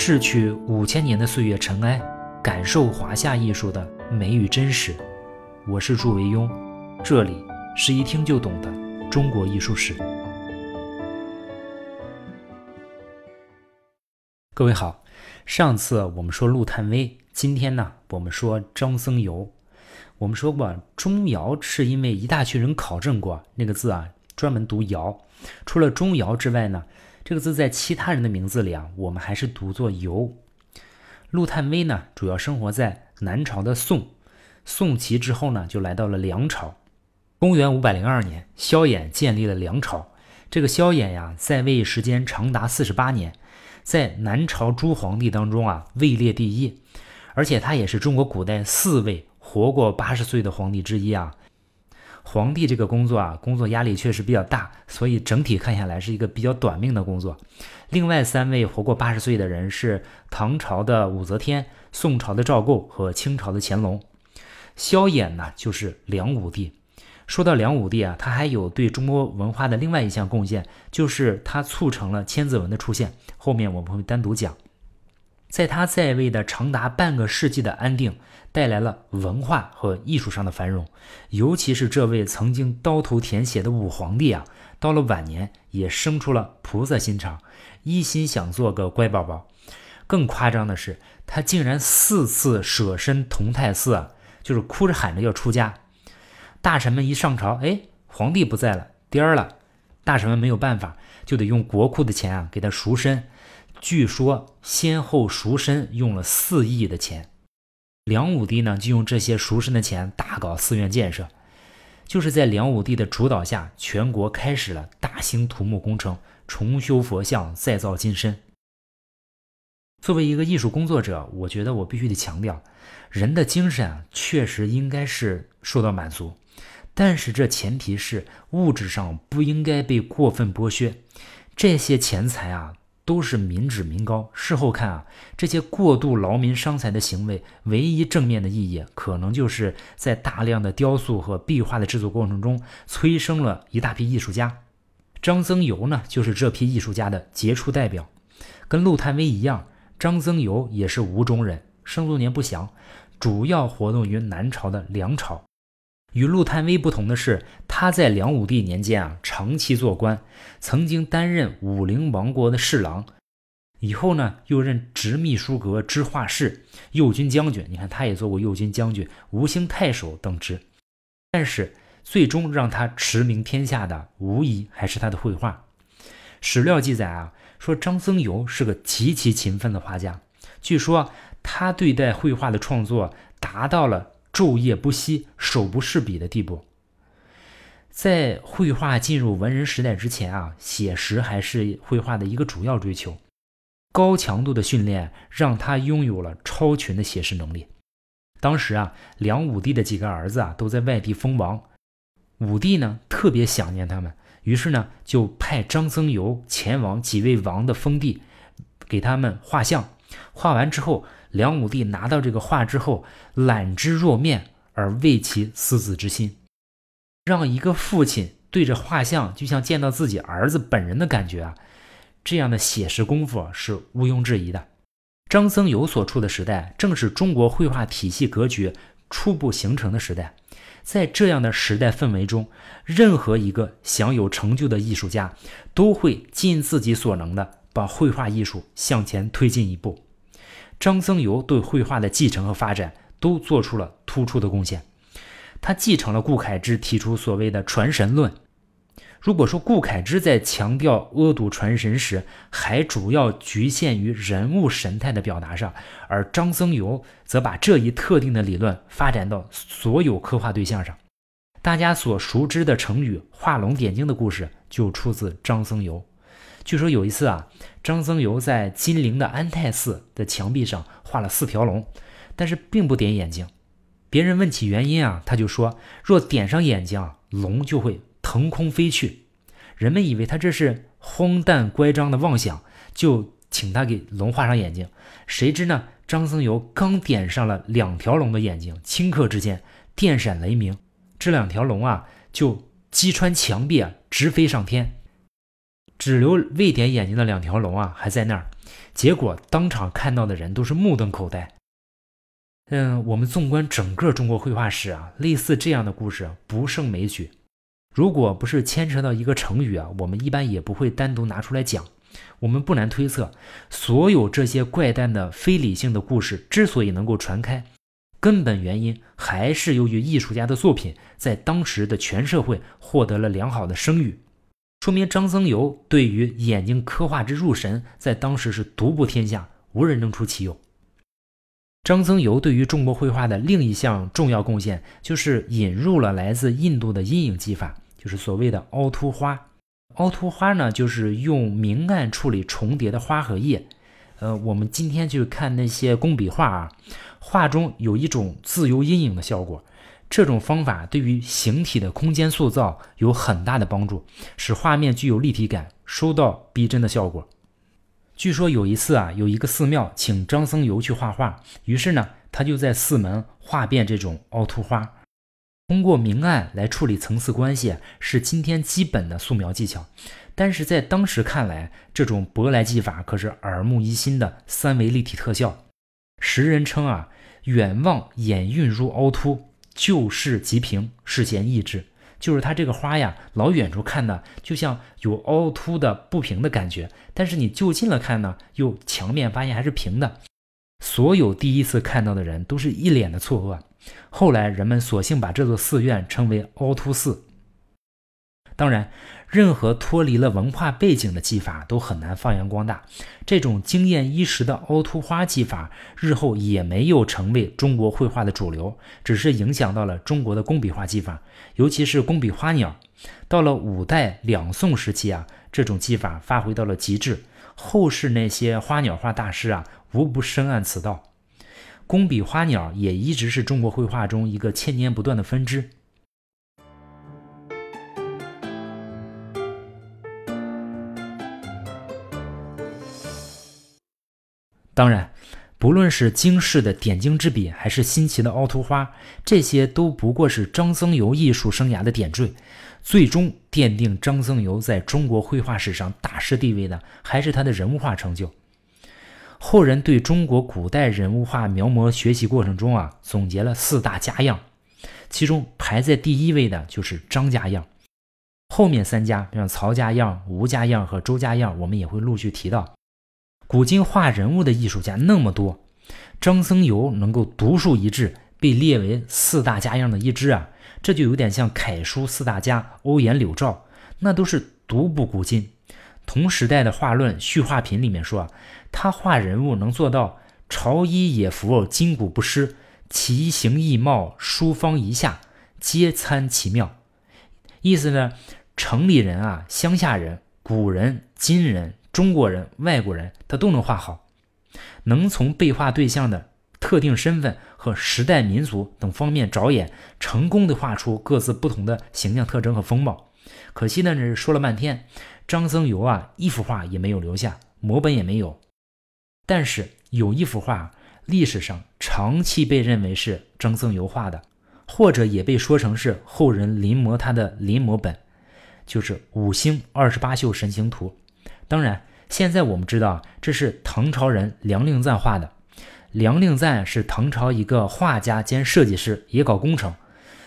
逝去五千年的岁月尘埃，感受华夏艺术的美与真实。我是祝维庸，这里是一听就懂的中国艺术史。各位好，上次我们说陆探微，今天呢我们说张僧繇。我们说过，钟繇是因为一大群人考证过那个字啊，专门读繇。除了钟繇之外呢，这个字在其他人的名字里啊，我们还是读作繇。陆探微呢，主要生活在南朝的宋，宋齐之后呢，就来到了梁朝。公元五百零二年，萧衍建立了梁朝。这个萧衍呀，在位时间长达四十八年，在南朝诸皇帝当中啊，位列第一，而且他也是中国古代四位。活过八十岁的皇帝之一啊，皇帝这个工作啊，工作压力确实比较大，所以整体看下来是一个比较短命的工作。另外三位活过八十岁的人是唐朝的武则天、宋朝的赵构和清朝的乾隆。萧衍呢，就是梁武帝。说到梁武帝啊，他还有对中国文化的另外一项贡献，就是他促成了千字文的出现。后面我们会单独讲。在他在位的长达半个世纪的安定，带来了文化和艺术上的繁荣。尤其是这位曾经刀头舔血的武皇帝啊，到了晚年也生出了菩萨心肠，一心想做个乖宝宝。更夸张的是，他竟然四次舍身同泰寺啊，就是哭着喊着要出家。大臣们一上朝，哎，皇帝不在了，颠儿了。大臣们没有办法，就得用国库的钱啊，给他赎身。据说先后赎身用了四亿的钱，梁武帝呢就用这些赎身的钱大搞寺院建设。就是在梁武帝的主导下，全国开始了大兴土木工程，重修佛像，再造金身。作为一个艺术工作者，我觉得我必须得强调，人的精神啊确实应该是受到满足，但是这前提是物质上不应该被过分剥削。这些钱财啊。都是民脂民膏。事后看啊，这些过度劳民伤财的行为，唯一正面的意义，可能就是在大量的雕塑和壁画的制作过程中，催生了一大批艺术家。张僧繇呢，就是这批艺术家的杰出代表。跟陆探微一样，张僧繇也是吴中人，生卒年不详，主要活动于南朝的梁朝。与陆探微不同的是，他在梁武帝年间啊，长期做官，曾经担任武陵王国的侍郎，以后呢，又任直秘书阁知画事、右军将军。你看，他也做过右军将军、吴兴太守等职。但是，最终让他驰名天下的，无疑还是他的绘画。史料记载啊，说张僧繇是个极其勤奋的画家，据说他对待绘画的创作达到了。昼夜不息、手不释笔的地步。在绘画进入文人时代之前啊，写实还是绘画的一个主要追求。高强度的训练让他拥有了超群的写实能力。当时啊，梁武帝的几个儿子啊都在外地封王，武帝呢特别想念他们，于是呢就派张僧繇前往几位王的封地，给他们画像。画完之后。梁武帝拿到这个画之后，揽之若面而为其思子之心，让一个父亲对着画像就像见到自己儿子本人的感觉啊，这样的写实功夫是毋庸置疑的。张僧繇所处的时代，正是中国绘画体系格局初步形成的时代，在这样的时代氛围中，任何一个想有成就的艺术家，都会尽自己所能的把绘画艺术向前推进一步。张僧繇对绘画的继承和发展都做出了突出的贡献。他继承了顾恺之提出所谓的传神论。如果说顾恺之在强调阿堵传神时，还主要局限于人物神态的表达上，而张僧繇则把这一特定的理论发展到所有刻画对象上。大家所熟知的成语“画龙点睛”的故事就出自张僧繇。据说有一次啊，张僧繇在金陵的安泰寺的墙壁上画了四条龙，但是并不点眼睛。别人问起原因啊，他就说：若点上眼睛啊，龙就会腾空飞去。人们以为他这是荒诞乖张的妄想，就请他给龙画上眼睛。谁知呢，张僧繇刚点上了两条龙的眼睛，顷刻之间电闪雷鸣，这两条龙啊就击穿墙壁啊，直飞上天。只留未点眼睛的两条龙啊，还在那儿。结果当场看到的人都是目瞪口呆。嗯，我们纵观整个中国绘画史啊，类似这样的故事不胜枚举。如果不是牵扯到一个成语啊，我们一般也不会单独拿出来讲。我们不难推测，所有这些怪诞的非理性的故事之所以能够传开，根本原因还是由于艺术家的作品在当时的全社会获得了良好的声誉。说明张僧繇对于眼睛刻画之入神，在当时是独步天下，无人能出其右。张僧繇对于中国绘画的另一项重要贡献，就是引入了来自印度的阴影技法，就是所谓的凹凸花。凹凸花呢，就是用明暗处理重叠的花和叶。呃，我们今天去看那些工笔画啊，画中有一种自由阴影的效果。这种方法对于形体的空间塑造有很大的帮助，使画面具有立体感，收到逼真的效果。据说有一次啊，有一个寺庙请张僧繇去画画，于是呢，他就在寺门画遍这种凹凸花。通过明暗来处理层次关系，是今天基本的素描技巧。但是在当时看来，这种舶来技法可是耳目一新的三维立体特效。时人称啊，远望眼晕如凹凸，就视即平，视线抑制。就是它这个花呀，老远处看呢，就像有凹凸的不平的感觉，但是你就近了看呢，又墙面发现还是平的。所有第一次看到的人都是一脸的错愕。后来人们索性把这座寺院称为凹凸寺。当然。任何脱离了文化背景的技法都很难发扬光大。这种惊艳一时的凹凸花技法，日后也没有成为中国绘画的主流，只是影响到了中国的工笔画技法，尤其是工笔花鸟。到了五代、两宋时期啊，这种技法发挥到了极致。后世那些花鸟画大师啊，无不深谙此道。工笔花鸟也一直是中国绘画中一个千年不断的分支。当然，不论是惊世的点睛之笔，还是新奇的凹凸花，这些都不过是张僧繇艺术生涯的点缀。最终奠定张僧繇在中国绘画史上大师地位的，还是他的人物画成就。后人对中国古代人物画描摹学习过程中啊，总结了四大家样，其中排在第一位的就是张家样。后面三家，像曹家样、吴家样和周家样，我们也会陆续提到。古今画人物的艺术家那么多，张僧繇能够独树一帜，被列为四大家样的一支啊，这就有点像楷书四大家欧颜柳赵，那都是独步古今。同时代的画论《序画品》里面说啊，他画人物能做到朝衣野服筋骨不失，奇形异貌殊方一下，皆参其妙。意思呢，城里人啊，乡下人，古人，今人。中国人、外国人，他都能画好，能从被画对象的特定身份和时代、民族等方面着眼，成功的画出各自不同的形象特征和风貌。可惜呢，这说了半天，张僧繇啊，一幅画也没有留下，摹本也没有。但是有一幅画，历史上长期被认为是张僧繇画的，或者也被说成是后人临摹他的临摹本，就是《五星二十八宿神行图》。当然。现在我们知道，这是唐朝人梁令赞画的。梁令赞是唐朝一个画家兼设计师，也搞工程。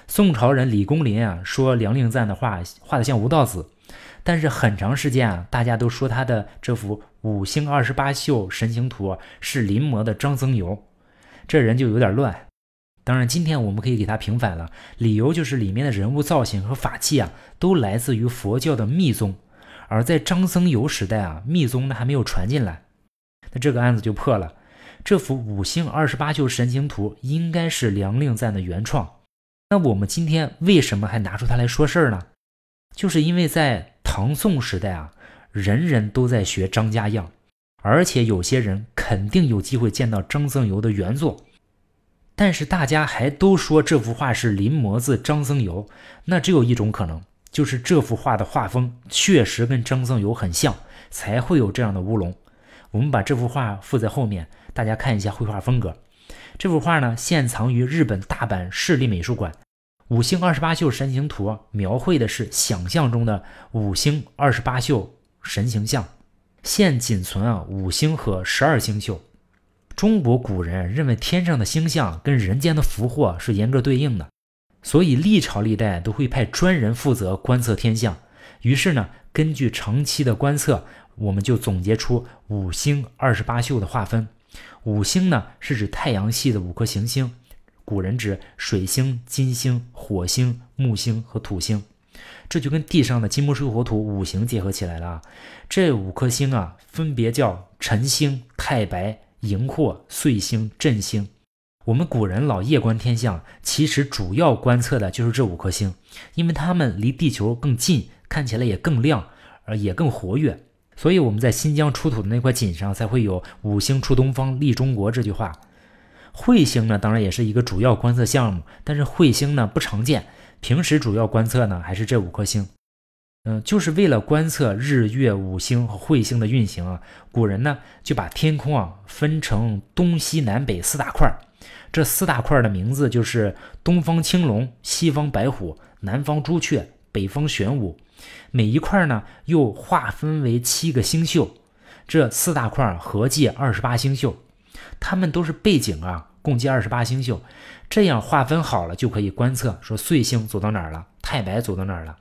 宋朝人李公麟啊说梁令赞的画画的像吴道子，但是很长时间啊，大家都说他的这幅《五星二十八宿神行图》是临摹的张僧繇，这人就有点乱。当然，今天我们可以给他平反了，理由就是里面的人物造型和法器啊，都来自于佛教的密宗。而在张僧繇时代啊，密宗呢还没有传进来，那这个案子就破了。这幅五星二十八宿神行图应该是梁令赞的原创。那我们今天为什么还拿出它来说事儿呢？就是因为在唐宋时代啊，人人都在学张家样，而且有些人肯定有机会见到张僧繇的原作，但是大家还都说这幅画是临摹自张僧繇，那只有一种可能。就是这幅画的画风确实跟张僧繇很像，才会有这样的乌龙。我们把这幅画附在后面，大家看一下绘画风格。这幅画呢，现藏于日本大阪市立美术馆。五星二十八宿神行图描绘的是想象中的五星二十八宿神形象。现仅存啊五星和十二星宿。中国古人认为天上的星象跟人间的福祸是严格对应的，所以历朝历代都会派专人负责观测天象。于是呢，根据长期的观测，我们就总结出五星二十八宿的划分。五星呢是指太阳系的五颗行星，古人指水星、金星、火星、木星和土星。这就跟地上的金木水火土五行结合起来了啊。这五颗星啊，分别叫辰星、太白。荧惑、岁星、震星，我们古人老夜观天象，其实主要观测的就是这五颗星，因为它们离地球更近，看起来也更亮，而也更活跃，所以我们在新疆出土的那块锦上才会有“五星出东方，立中国”这句话。彗星呢，当然也是一个主要观测项目，但是彗星呢不常见，平时主要观测呢还是这五颗星。嗯，就是为了观测日月五星和彗星的运行啊，古人呢就把天空啊分成东西南北四大块儿，这四大块的名字就是东方青龙、西方白虎、南方朱雀、北方玄武，每一块呢又划分为七个星宿，这四大块合计二十八星宿，它们都是背景啊，共计二十八星宿，这样划分好了就可以观测，说岁星走到哪儿了，太白走到哪儿了。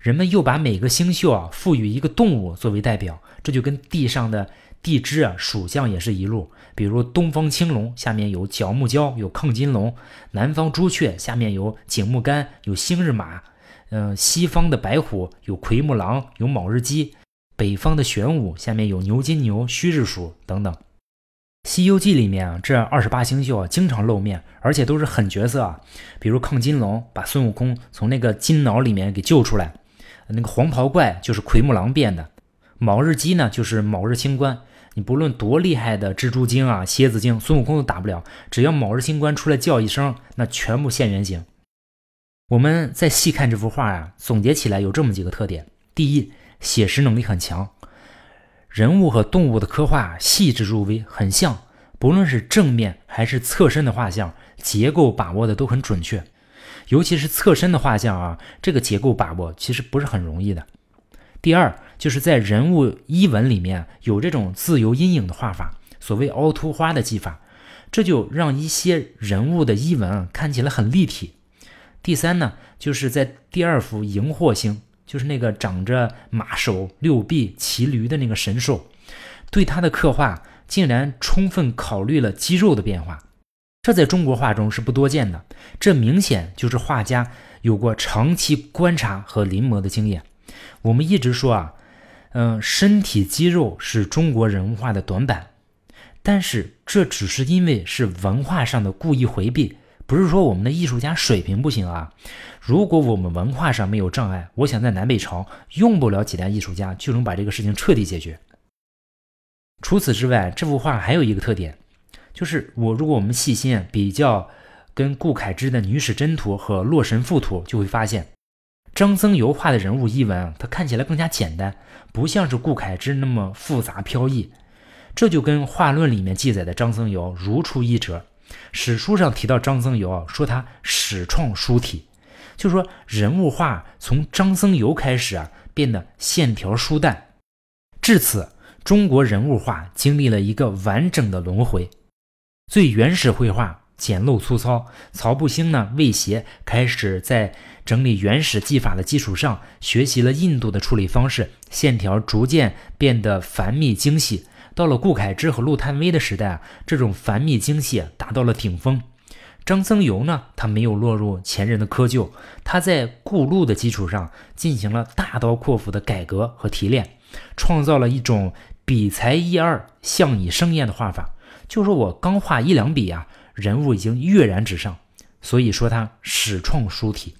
人们又把每个星宿啊赋予一个动物作为代表，这就跟地上的地支啊属相也是一路。比如东方青龙下面有角木蛟，有亢金龙；南方朱雀下面有景木干，有星日马；嗯，西方的白虎有奎木狼，有卯日鸡；北方的玄武下面有牛金牛、戌日鼠等等。《西游记》里面啊，这二十八星宿啊经常露面，而且都是狠角色啊。比如亢金龙把孙悟空从那个金脑里面给救出来。那个黄袍怪就是奎木狼变的，卯日鸡呢就是卯日清官。你不论多厉害的蜘蛛精啊、蝎子精，孙悟空都打不了。只要卯日星官出来叫一声，那全部现原形。我们再细看这幅画啊，总结起来有这么几个特点：第一，写实能力很强，人物和动物的刻画细致入微，很像。不论是正面还是侧身的画像，结构把握的都很准确。尤其是侧身的画像啊，这个结构把握其实不是很容易的。第二，就是在人物衣纹里面有这种自由阴影的画法，所谓凹凸花的技法，这就让一些人物的衣纹看起来很立体。第三呢，就是在第二幅荧惑星，就是那个长着马首、六臂、骑驴的那个神兽，对它的刻画竟然充分考虑了肌肉的变化。这在中国画中是不多见的，这明显就是画家有过长期观察和临摹的经验。我们一直说啊，嗯，身体肌肉是中国人物画的短板，但是这只是因为是文化上的故意回避，不是说我们的艺术家水平不行啊。如果我们文化上没有障碍，我想在南北朝用不了几代艺术家就能把这个事情彻底解决。除此之外，这幅画还有一个特点。就是我，如果我们细心比较，跟顾恺之的《女史箴图》和《洛神赋图》，就会发现，张僧繇画的人物衣纹，它看起来更加简单，不像是顾恺之那么复杂飘逸。这就跟画论里面记载的张僧繇如出一辙。史书上提到张僧繇，说他始创书体，就说人物画从张僧繇开始啊，变得线条疏淡。至此，中国人物画经历了一个完整的轮回。最原始绘画简陋粗糙，曹不兴呢魏协开始在整理原始技法的基础上，学习了印度的处理方式，线条逐渐变得繁密精细。到了顾恺之和陆探微的时代啊，这种繁密精细达到了顶峰。张僧繇呢，他没有落入前人的窠臼，他在顾陆的基础上进行了大刀阔斧的改革和提炼，创造了一种笔才一二、象以生艳的画法。就说我刚画一两笔啊，人物已经跃然纸上，所以说他始创书体。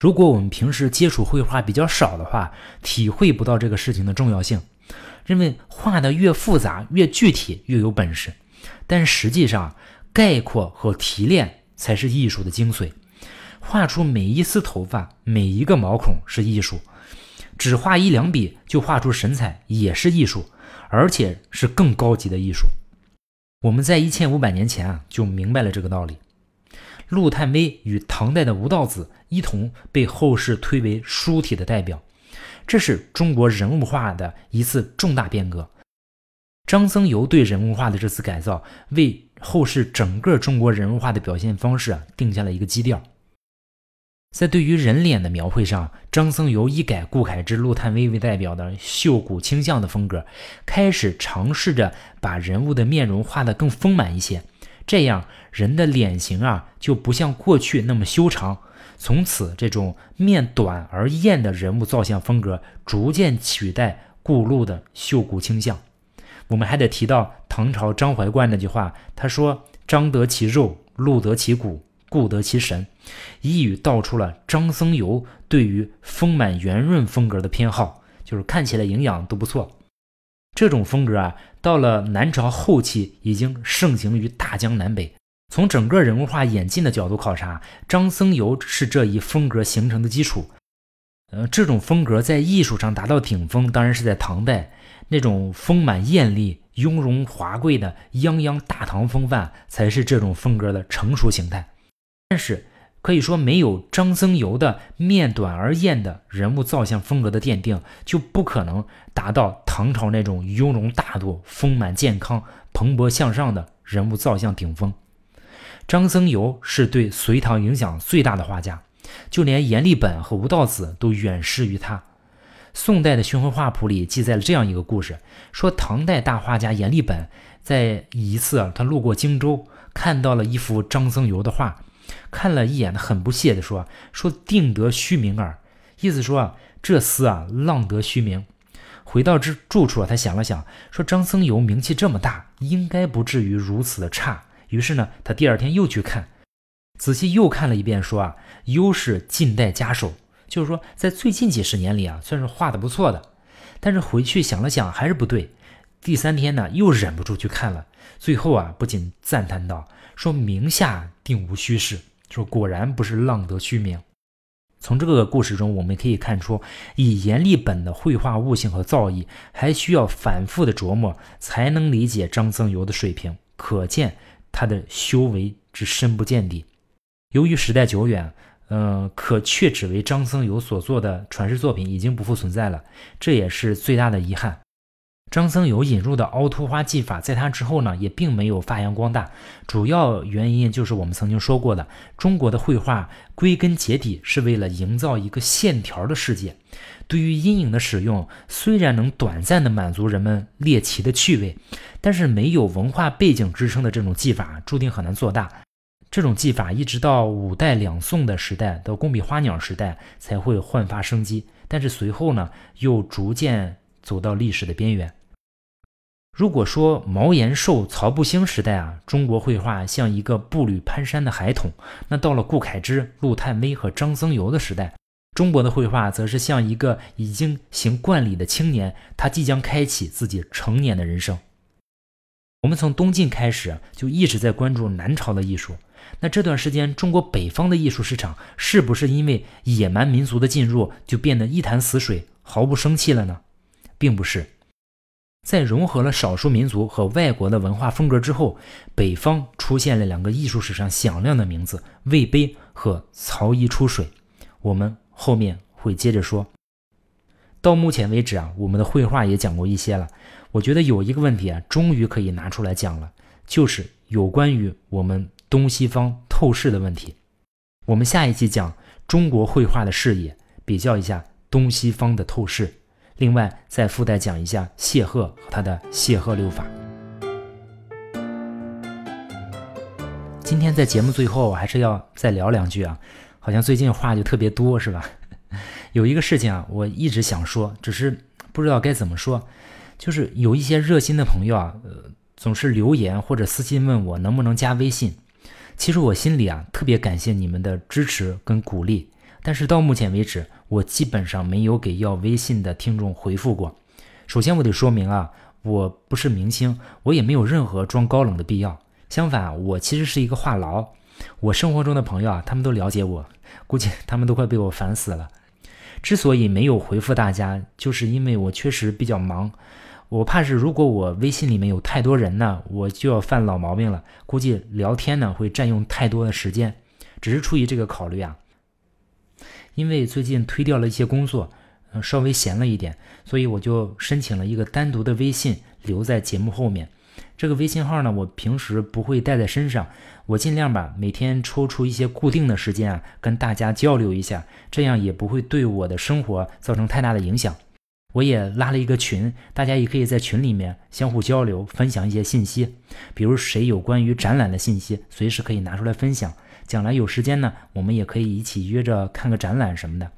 如果我们平时接触绘画比较少的话，体会不到这个事情的重要性，认为画的越复杂越具体越有本事。但实际上，概括和提炼才是艺术的精髓。画出每一丝头发、每一个毛孔是艺术，只画一两笔就画出神采也是艺术，而且是更高级的艺术。我们在一千五百年前啊就明白了这个道理。陆探微与唐代的吴道子一同被后世推为书体的代表。这是中国人物画的一次重大变革。张僧繇对人物画的这次改造，为后世整个中国人物画的表现方式啊定下了一个基调。在对于人脸的描绘上，张僧繇一改顾恺之、陆探微为代表的秀骨倾向的风格，开始尝试着把人物的面容画得更丰满一些。这样，人的脸型啊就不像过去那么修长。从此，这种面短而艳的人物造像风格逐渐取代顾陆的秀骨倾向。我们还得提到唐朝张怀灌那句话，他说：“张得其肉，陆得其骨。”故得其神，一语道出了张僧繇对于丰满圆润风格的偏好，就是看起来营养都不错。这种风格啊，到了南朝后期已经盛行于大江南北。从整个人物画演进的角度考察，张僧繇是这一风格形成的基础。呃，这种风格在艺术上达到顶峰，当然是在唐代，那种丰满艳丽、雍容华贵的泱泱大唐风范，才是这种风格的成熟形态。但是可以说，没有张僧繇的面短而艳的人物造像风格的奠定，就不可能达到唐朝那种雍容大度、丰满健康、蓬勃向上的人物造像顶峰。张僧繇是对隋唐影响最大的画家，就连阎立本和吴道子都远失于他。宋代的宣徽画谱里记载了这样一个故事：说唐代大画家阎立本在一次，他路过荆州，看到了一幅张僧繇的画。看了一眼，很不屑地说：“说定得虚名耳，意思说啊，这厮啊，浪得虚名。”回到这住处啊，他想了想，说：“张僧繇名气这么大，应该不至于如此的差。”于是呢，他第二天又去看，仔细又看了一遍，说：“啊，优是近代佳手，就是说在最近几十年里啊，算是画的不错的。”但是回去想了想，还是不对。第三天呢，又忍不住去看了，最后啊，不仅赞叹道。说名下定无虚事，说果然不是浪得虚名。从这个故事中，我们可以看出，以阎立本的绘画悟性和造诣，还需要反复的琢磨，才能理解张僧繇的水平。可见他的修为之深不见底。由于时代久远，嗯，可却只为张僧繇所做的传世作品已经不复存在了，这也是最大的遗憾。张僧繇引入的凹凸花技法，在他之后呢，也并没有发扬光大。主要原因就是我们曾经说过的，中国的绘画归根结底是为了营造一个线条的世界。对于阴影的使用，虽然能短暂的满足人们猎奇的趣味，但是没有文化背景支撑的这种技法，注定很难做大。这种技法一直到五代两宋的时代，到工笔花鸟时代才会焕发生机，但是随后呢，又逐渐走到历史的边缘。如果说毛延寿、曹不兴时代啊，中国绘画像一个步履蹒跚的孩童，那到了顾恺之、陆探微和张僧繇的时代，中国的绘画则是像一个已经行冠礼的青年，他即将开启自己成年的人生。我们从东晋开始就一直在关注南朝的艺术，那这段时间中国北方的艺术市场是不是因为野蛮民族的进入就变得一潭死水、毫不生气了呢？并不是。在融合了少数民族和外国的文化风格之后，北方出现了两个艺术史上响亮的名字：魏碑和曹衣出水。我们后面会接着说。到目前为止啊，我们的绘画也讲过一些了。我觉得有一个问题啊，终于可以拿出来讲了，就是有关于我们东西方透视的问题。我们下一期讲中国绘画的视野，比较一下东西方的透视。另外，再附带讲一下谢赫和他的谢赫六法。今天在节目最后，我还是要再聊两句啊，好像最近话就特别多，是吧？有一个事情啊，我一直想说，只是不知道该怎么说。就是有一些热心的朋友啊，呃，总是留言或者私信问我能不能加微信。其实我心里啊，特别感谢你们的支持跟鼓励。但是到目前为止，我基本上没有给要微信的听众回复过。首先，我得说明啊，我不是明星，我也没有任何装高冷的必要。相反，我其实是一个话痨。我生活中的朋友啊，他们都了解我，估计他们都快被我烦死了。之所以没有回复大家，就是因为我确实比较忙。我怕是如果我微信里面有太多人呢，我就要犯老毛病了。估计聊天呢会占用太多的时间，只是出于这个考虑啊。因为最近推掉了一些工作，呃稍微闲了一点，所以我就申请了一个单独的微信留在节目后面。这个微信号呢，我平时不会带在身上，我尽量吧，每天抽出一些固定的时间啊，跟大家交流一下，这样也不会对我的生活造成太大的影响。我也拉了一个群，大家也可以在群里面相互交流，分享一些信息，比如谁有关于展览的信息，随时可以拿出来分享。将来有时间呢，我们也可以一起约着看个展览什么的。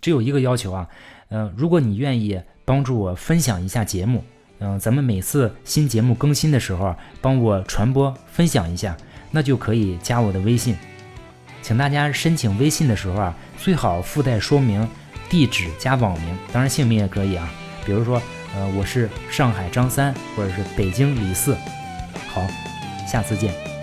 只有一个要求啊，嗯，如果你愿意帮助我分享一下节目。嗯，咱们每次新节目更新的时候，帮我传播分享一下，那就可以加我的微信。请大家申请微信的时候啊，最好附带说明地址加网名，当然姓名也可以啊。比如说，呃，我是上海张三，或者是北京李四。好，下次见。